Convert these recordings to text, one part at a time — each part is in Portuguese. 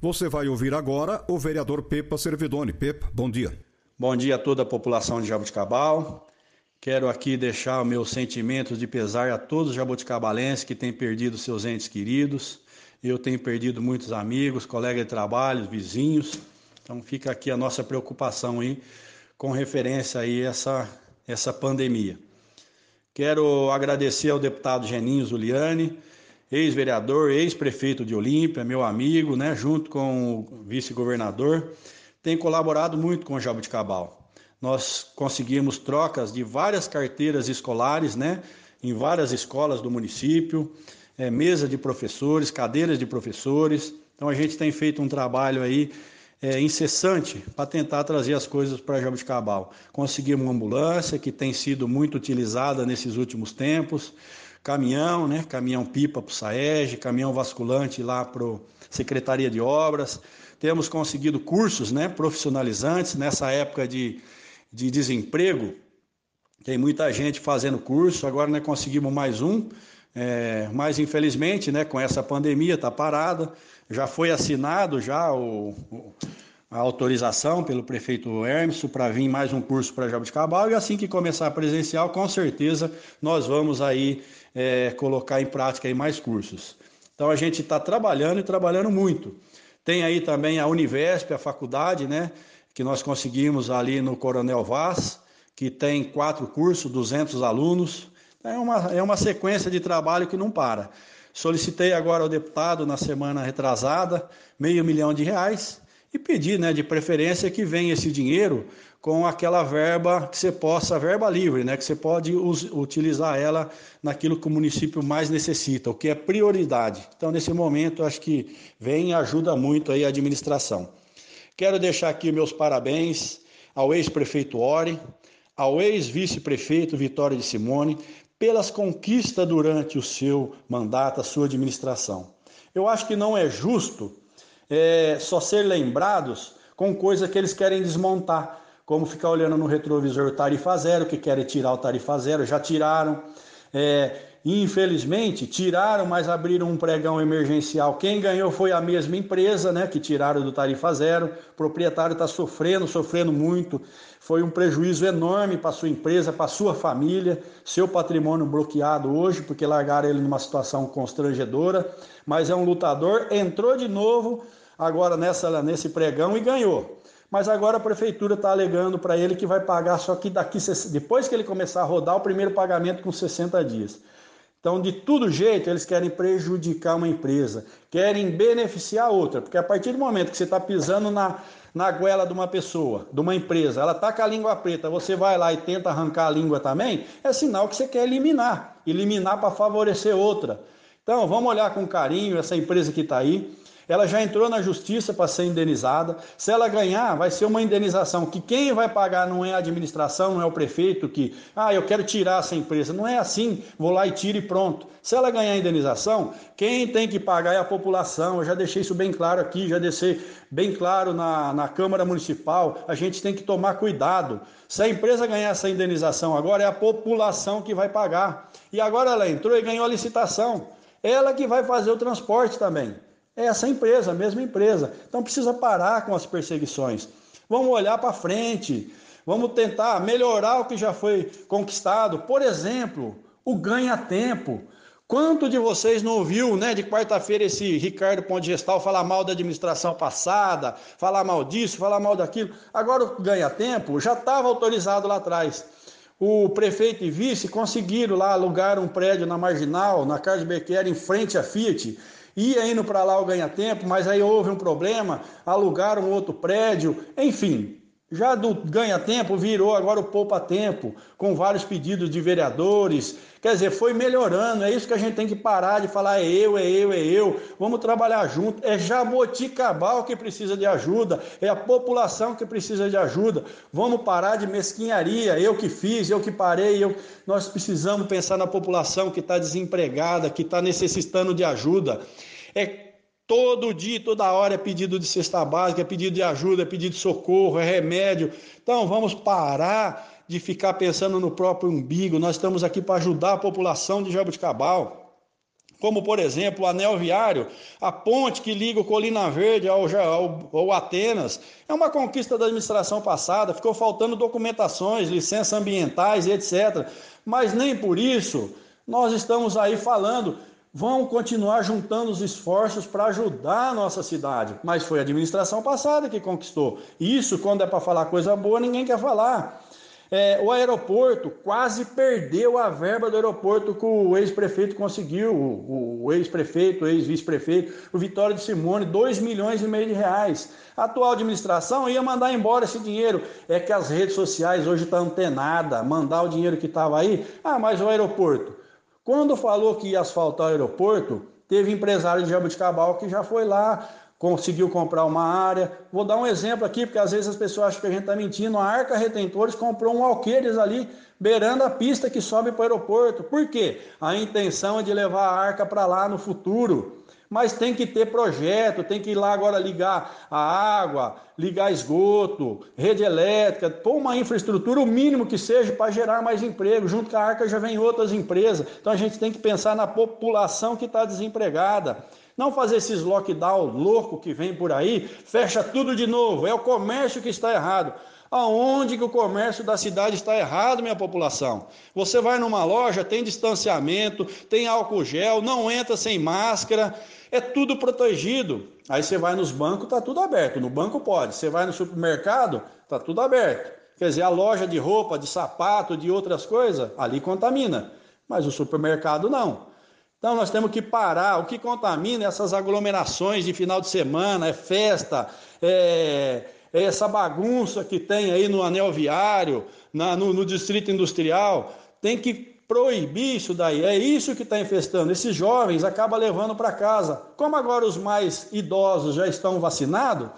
Você vai ouvir agora o vereador Pepa Servidoni. Pepa, bom dia. Bom dia a toda a população de Jabuticabal. Quero aqui deixar meus sentimentos de pesar a todos os jabuticabalenses que têm perdido seus entes queridos. Eu tenho perdido muitos amigos, colegas de trabalho, vizinhos. Então fica aqui a nossa preocupação aí com referência aí a essa, essa pandemia. Quero agradecer ao deputado Geninho Zuliani, ex-vereador, ex-prefeito de Olímpia, meu amigo, né, junto com o vice-governador, tem colaborado muito com o Jabuticabal. Nós conseguimos trocas de várias carteiras escolares, né, em várias escolas do município, é, mesa de professores, cadeiras de professores. Então a gente tem feito um trabalho aí é, incessante para tentar trazer as coisas para Jabuticabal. Conseguimos uma ambulância que tem sido muito utilizada nesses últimos tempos caminhão, né? Caminhão pipa para o SAEG, caminhão vasculante lá para a Secretaria de Obras. Temos conseguido cursos né, profissionalizantes nessa época de, de desemprego. Tem muita gente fazendo curso, agora nós conseguimos mais um, é, mas infelizmente, né, com essa pandemia está parada. Já foi assinado já o, o a autorização pelo prefeito Hermes para vir mais um curso para Jabuticabal e assim que começar a presencial, com certeza nós vamos aí é, colocar em prática aí mais cursos. Então a gente está trabalhando e trabalhando muito. Tem aí também a Univesp, a faculdade, né, que nós conseguimos ali no Coronel Vaz, que tem quatro cursos, 200 alunos. É uma, é uma sequência de trabalho que não para. Solicitei agora ao deputado na semana retrasada meio milhão de reais e pedir, né, de preferência que venha esse dinheiro com aquela verba que você possa, verba livre, né, que você pode utilizar ela naquilo que o município mais necessita, o que é prioridade. Então, nesse momento, acho que vem e ajuda muito aí a administração. Quero deixar aqui meus parabéns ao ex-prefeito Ori, ao ex-vice-prefeito Vitório de Simone, pelas conquistas durante o seu mandato, a sua administração. Eu acho que não é justo é, só ser lembrados com coisa que eles querem desmontar, como ficar olhando no retrovisor tarifa zero, que querem tirar o tarifa zero, já tiraram. É, infelizmente, tiraram, mas abriram um pregão emergencial. Quem ganhou foi a mesma empresa, né, que tiraram do tarifa zero. O proprietário está sofrendo, sofrendo muito. Foi um prejuízo enorme para sua empresa, para sua família, seu patrimônio bloqueado hoje, porque largaram ele numa situação constrangedora. Mas é um lutador, entrou de novo agora nessa, nesse pregão e ganhou. Mas agora a prefeitura está alegando para ele que vai pagar só que daqui, depois que ele começar a rodar, o primeiro pagamento com 60 dias. Então, de todo jeito, eles querem prejudicar uma empresa, querem beneficiar outra, porque a partir do momento que você está pisando na, na goela de uma pessoa, de uma empresa, ela está com a língua preta, você vai lá e tenta arrancar a língua também, é sinal que você quer eliminar eliminar para favorecer outra. Então, vamos olhar com carinho essa empresa que está aí. Ela já entrou na justiça para ser indenizada. Se ela ganhar, vai ser uma indenização que quem vai pagar não é a administração, não é o prefeito que, ah, eu quero tirar essa empresa. Não é assim, vou lá e tiro e pronto. Se ela ganhar a indenização, quem tem que pagar é a população. Eu já deixei isso bem claro aqui, já deixei bem claro na, na Câmara Municipal. A gente tem que tomar cuidado. Se a empresa ganhar essa indenização agora, é a população que vai pagar. E agora ela entrou e ganhou a licitação. Ela que vai fazer o transporte também. É essa empresa, a mesma empresa. Então precisa parar com as perseguições. Vamos olhar para frente. Vamos tentar melhorar o que já foi conquistado. Por exemplo, o ganha-tempo. Quanto de vocês não ouviu, né, de quarta-feira esse Ricardo Ponte Gestal falar mal da administração passada, falar mal disso, falar mal daquilo? Agora o ganha-tempo já estava autorizado lá atrás. O prefeito e vice conseguiram lá alugar um prédio na Marginal, na Carlos Bequer, em frente à Fiat, ia indo para lá o ganha-tempo, mas aí houve um problema, alugaram outro prédio, enfim. Já do ganha-tempo virou agora o poupa-tempo, com vários pedidos de vereadores. Quer dizer, foi melhorando. É isso que a gente tem que parar de falar: é eu, é eu, é eu. Vamos trabalhar junto. É Jaboticabal que precisa de ajuda, é a população que precisa de ajuda. Vamos parar de mesquinharia. Eu que fiz, eu que parei. Eu... Nós precisamos pensar na população que está desempregada, que está necessitando de ajuda. É Todo dia, toda hora é pedido de cesta básica, é pedido de ajuda, é pedido de socorro, é remédio. Então vamos parar de ficar pensando no próprio umbigo. Nós estamos aqui para ajudar a população de Jabuticabal. Como, por exemplo, o anel viário, a ponte que liga o Colina Verde ao, ao, ao Atenas. É uma conquista da administração passada, ficou faltando documentações, licenças ambientais etc. Mas nem por isso nós estamos aí falando vão continuar juntando os esforços para ajudar a nossa cidade. Mas foi a administração passada que conquistou. Isso, quando é para falar coisa boa, ninguém quer falar. É, o aeroporto quase perdeu a verba do aeroporto que o ex-prefeito conseguiu, o, ex-prefeito, o ex-vice-prefeito, o Vitório de Simone, 2 milhões e meio de reais. A atual administração ia mandar embora esse dinheiro. É que as redes sociais hoje estão antenadas, mandar o dinheiro que estava aí. Ah, mas o aeroporto. Quando falou que ia asfaltar o aeroporto, teve empresário de Jabuticabal que já foi lá, conseguiu comprar uma área. Vou dar um exemplo aqui, porque às vezes as pessoas acham que a gente está mentindo. A Arca Retentores comprou um alqueires ali, beirando a pista que sobe para o aeroporto. Por quê? A intenção é de levar a Arca para lá no futuro. Mas tem que ter projeto, tem que ir lá agora ligar a água, ligar esgoto, rede elétrica, pôr uma infraestrutura, o mínimo que seja, para gerar mais emprego. Junto com a Arca já vem outras empresas. Então a gente tem que pensar na população que está desempregada. Não fazer esses lockdown louco que vem por aí, fecha tudo de novo. É o comércio que está errado. Aonde que o comércio da cidade está errado, minha população? Você vai numa loja, tem distanciamento, tem álcool gel, não entra sem máscara, é tudo protegido. Aí você vai nos bancos, está tudo aberto. No banco pode. Você vai no supermercado, está tudo aberto. Quer dizer, a loja de roupa, de sapato, de outras coisas, ali contamina. Mas o supermercado não. Então nós temos que parar. O que contamina é essas aglomerações de final de semana, é festa, é essa bagunça que tem aí no anel viário, na, no, no distrito industrial. Tem que proibir isso daí. É isso que está infestando. Esses jovens acabam levando para casa. Como agora os mais idosos já estão vacinados,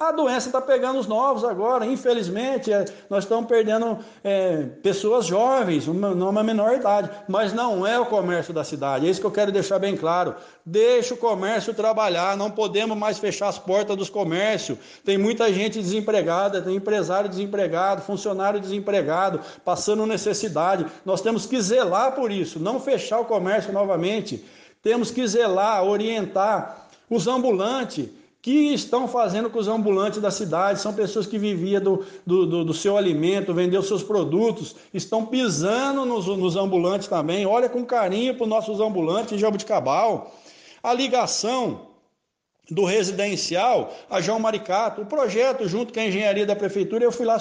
a doença está pegando os novos agora, infelizmente, é, nós estamos perdendo é, pessoas jovens, uma, numa menor idade, mas não é o comércio da cidade, é isso que eu quero deixar bem claro. Deixa o comércio trabalhar, não podemos mais fechar as portas dos comércios. Tem muita gente desempregada, tem empresário desempregado, funcionário desempregado, passando necessidade. Nós temos que zelar por isso, não fechar o comércio novamente. Temos que zelar, orientar os ambulantes que estão fazendo com os ambulantes da cidade, são pessoas que viviam do, do, do, do seu alimento, vendeu seus produtos, estão pisando nos, nos ambulantes também. Olha com carinho para os nossos ambulantes de Jabuticabal. A ligação do residencial a João Maricato. O projeto, junto com a engenharia da prefeitura, eu fui lá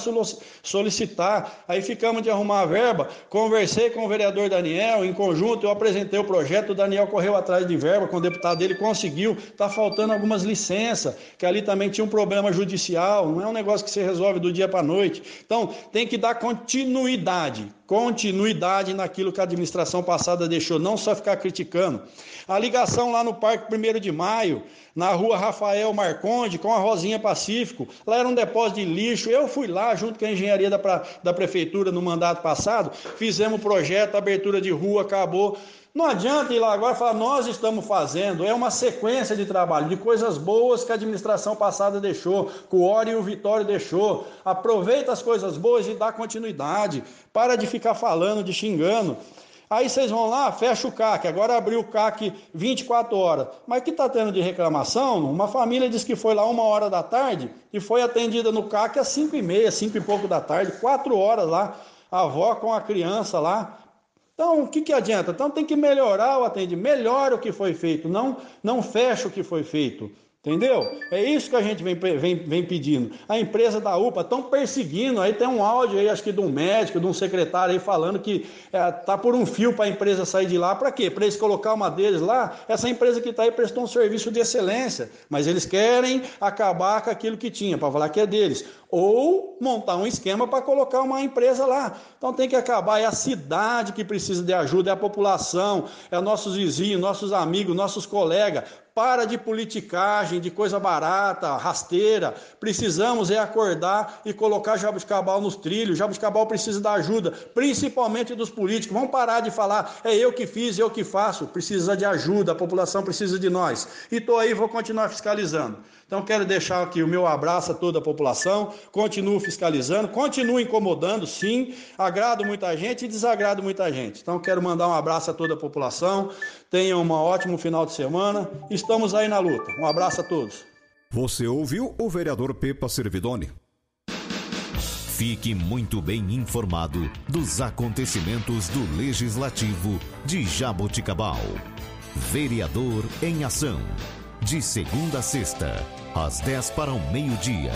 solicitar. Aí ficamos de arrumar a verba. Conversei com o vereador Daniel, em conjunto, eu apresentei o projeto. O Daniel correu atrás de verba com o deputado dele, conseguiu. Está faltando algumas licenças, que ali também tinha um problema judicial. Não é um negócio que se resolve do dia para a noite. Então, tem que dar continuidade continuidade naquilo que a administração passada deixou, não só ficar criticando. A ligação lá no Parque 1 de Maio, na rua Rafael Marconde, com a Rosinha Pacífico, lá era um depósito de lixo. Eu fui lá, junto com a engenharia da, da prefeitura no mandato passado, fizemos o projeto, abertura de rua, acabou. Não adianta ir lá agora e falar, nós estamos fazendo. É uma sequência de trabalho, de coisas boas que a administração passada deixou, que o Ori e o Vitório deixou. Aproveita as coisas boas e dá continuidade. Para de ficar falando, de xingando. Aí vocês vão lá, fecha o CAC, agora abriu o CAC 24 horas. Mas que está tendo de reclamação? Uma família disse que foi lá uma hora da tarde e foi atendida no CAC às 5 e meia, 5 e pouco da tarde, quatro horas lá, a avó com a criança lá, então, o que, que adianta? Então, tem que melhorar o atendimento, melhora o que foi feito, não, não fecha o que foi feito. Entendeu? É isso que a gente vem, vem, vem pedindo. A empresa da UPA estão perseguindo. Aí tem um áudio aí, acho que de um médico, de um secretário aí falando que é, tá por um fio para a empresa sair de lá. Para quê? Para eles colocar uma deles lá. Essa empresa que está aí prestou um serviço de excelência, mas eles querem acabar com aquilo que tinha para falar que é deles ou montar um esquema para colocar uma empresa lá. Então tem que acabar. É a cidade que precisa de ajuda, é a população, é nossos vizinhos, nossos amigos, nossos colegas. Para de politicagem, de coisa barata, rasteira. Precisamos é acordar e colocar Jabuticabal nos trilhos. Jabuticabal precisa da ajuda, principalmente dos políticos. Vamos parar de falar, é eu que fiz, eu que faço. Precisa de ajuda, a população precisa de nós. E estou aí, vou continuar fiscalizando. Então quero deixar aqui o meu abraço a toda a população. Continuo fiscalizando, continuo incomodando, sim. Agrado muita gente e desagrado muita gente. Então quero mandar um abraço a toda a população. Tenham um ótimo final de semana. Estamos aí na luta. Um abraço a todos. Você ouviu o vereador Pepa Servidoni? Fique muito bem informado dos acontecimentos do Legislativo de Jaboticabal. Vereador em Ação. De segunda a sexta, às 10 para o meio-dia.